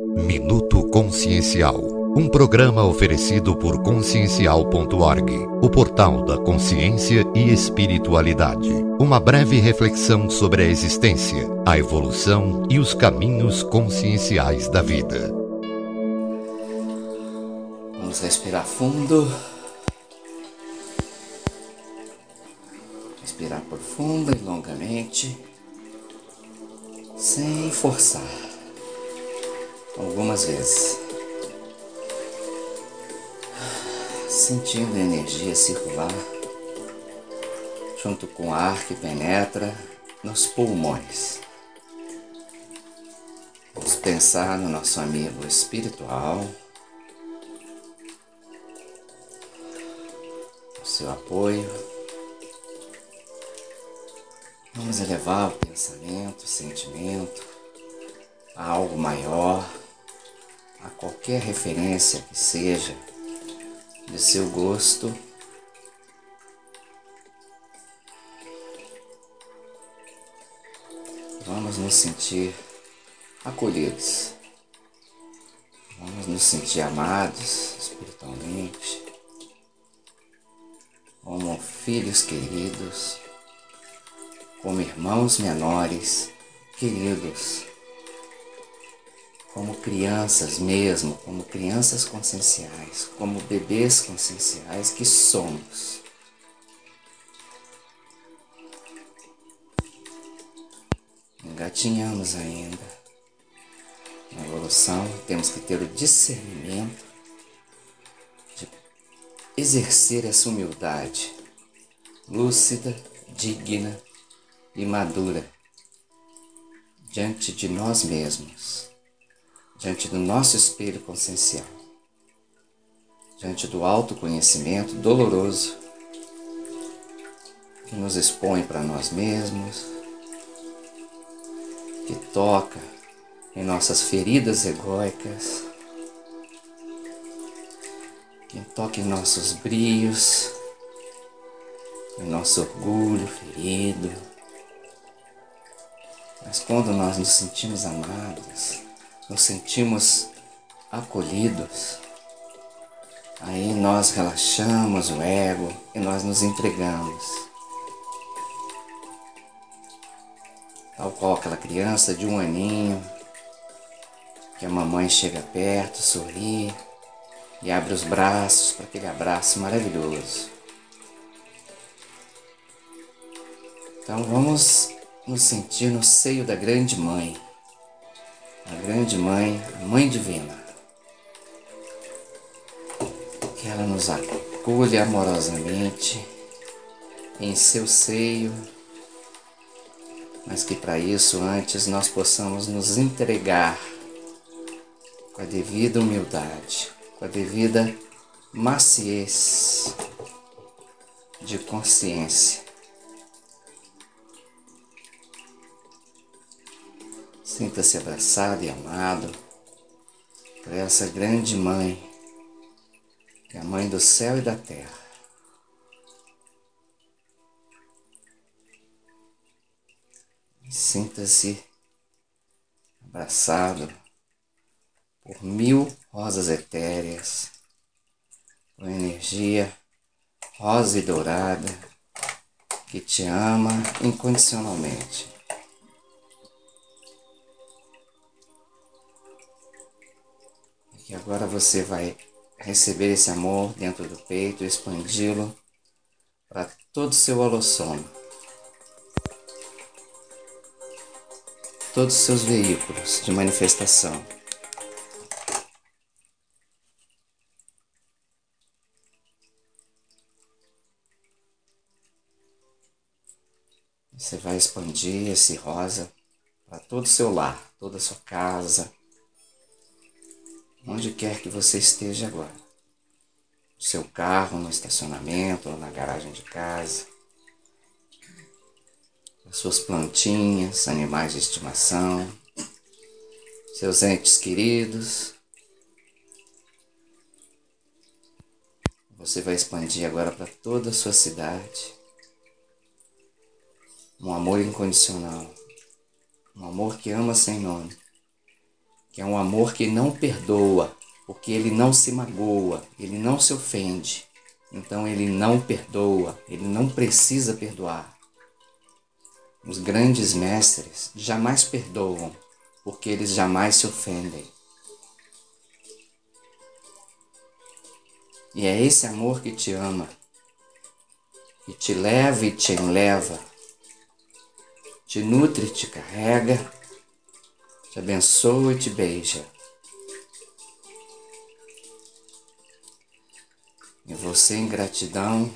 Minuto Consciencial. Um programa oferecido por consciencial.org, o portal da consciência e espiritualidade. Uma breve reflexão sobre a existência, a evolução e os caminhos conscienciais da vida. Vamos respirar fundo. Respirar profunda e longamente, sem forçar. Algumas vezes. Sentindo a energia circular junto com o ar que penetra nos pulmões. Vamos pensar no nosso amigo espiritual. O seu apoio. Vamos elevar o pensamento, o sentimento a algo maior, a qualquer referência que seja de seu gosto. Vamos nos sentir acolhidos. Vamos nos sentir amados espiritualmente, como filhos queridos como irmãos menores, queridos, como crianças mesmo, como crianças conscienciais, como bebês conscienciais que somos. Engatinhamos ainda na evolução, temos que ter o discernimento de exercer essa humildade lúcida, digna e madura diante de nós mesmos, diante do nosso espelho consciencial, diante do autoconhecimento doloroso que nos expõe para nós mesmos, que toca em nossas feridas egóicas, que toca em nossos brios, em nosso orgulho ferido. Mas quando nós nos sentimos amados, nos sentimos acolhidos, aí nós relaxamos o ego e nós nos entregamos. Tal qual aquela criança de um aninho, que a mamãe chega perto, sorri e abre os braços para aquele abraço maravilhoso. Então vamos nos sentir no seio da grande mãe, a grande mãe, a mãe divina. Que ela nos acolhe amorosamente em seu seio, mas que para isso antes nós possamos nos entregar com a devida humildade, com a devida maciez de consciência Sinta-se abraçado e amado por essa grande mãe, que é a mãe do céu e da terra. Sinta-se abraçado por mil rosas etéreas, com energia rosa e dourada que te ama incondicionalmente. E agora você vai receber esse amor dentro do peito, expandi-lo para todo o seu holossomo, todos os seus veículos de manifestação. Você vai expandir esse rosa para todo o seu lar, toda a sua casa, onde quer que você esteja agora. No seu carro, no estacionamento, na garagem de casa. As suas plantinhas, animais de estimação, seus entes queridos. Você vai expandir agora para toda a sua cidade um amor incondicional, um amor que ama sem nome é um amor que não perdoa, porque ele não se magoa, ele não se ofende. Então ele não perdoa, ele não precisa perdoar. Os grandes mestres jamais perdoam, porque eles jamais se ofendem. E é esse amor que te ama, que te leva e te enleva, te nutre te carrega, te abençoa e te beija. E você, em gratidão,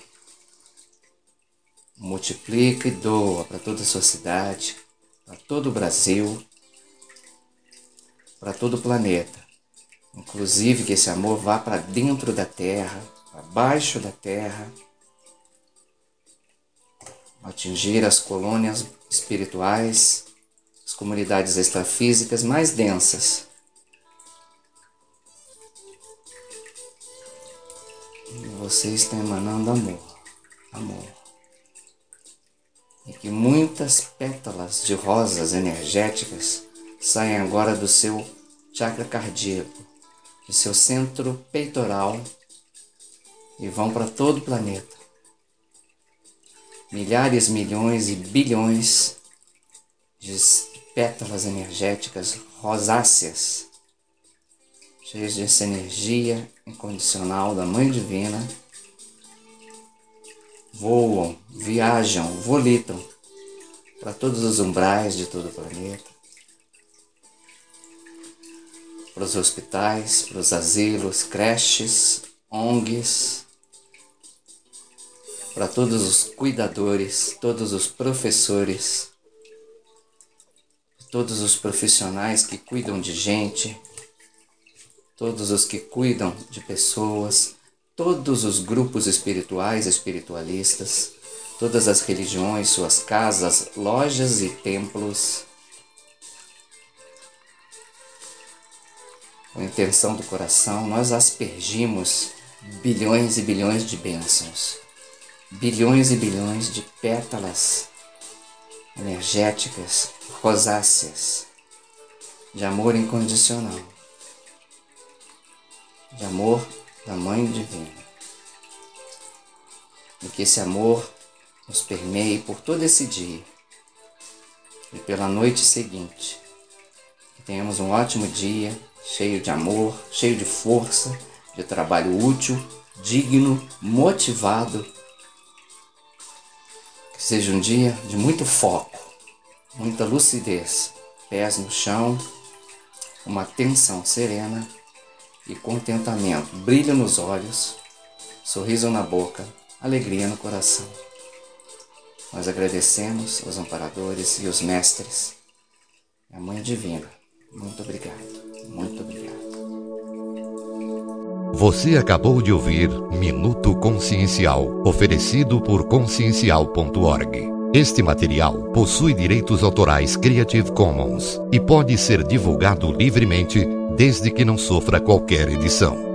multiplica e doa para toda a sua cidade, para todo o Brasil, para todo o planeta. Inclusive que esse amor vá para dentro da terra, para baixo da terra, atingir as colônias espirituais, as comunidades extrafísicas mais densas. Você está emanando amor, amor. E que muitas pétalas de rosas energéticas saem agora do seu chakra cardíaco de seu centro peitoral e vão para todo o planeta. Milhares, milhões e bilhões de pétalas energéticas rosáceas, cheias dessa energia incondicional da Mãe Divina, voam, viajam, volitam para todos os umbrais de todo o planeta para os hospitais, para os asilos, creches, ONGs, para todos os cuidadores, todos os professores, todos os profissionais que cuidam de gente, todos os que cuidam de pessoas, todos os grupos espirituais, espiritualistas, todas as religiões, suas casas, lojas e templos. Com a intenção do coração, nós aspergimos bilhões e bilhões de bênçãos, bilhões e bilhões de pétalas energéticas, rosáceas, de amor incondicional, de amor da Mãe Divina. E que esse amor nos permeie por todo esse dia e pela noite seguinte. Que tenhamos um ótimo dia cheio de amor, cheio de força, de trabalho útil, digno, motivado. Que seja um dia de muito foco, muita lucidez, pés no chão, uma atenção serena e contentamento, brilho nos olhos, sorriso na boca, alegria no coração. Nós agradecemos os amparadores e os mestres, a Mãe Divina. Muito obrigado. Muito obrigado. Você acabou de ouvir Minuto Consciencial, oferecido por consciencial.org. Este material possui direitos autorais Creative Commons e pode ser divulgado livremente desde que não sofra qualquer edição.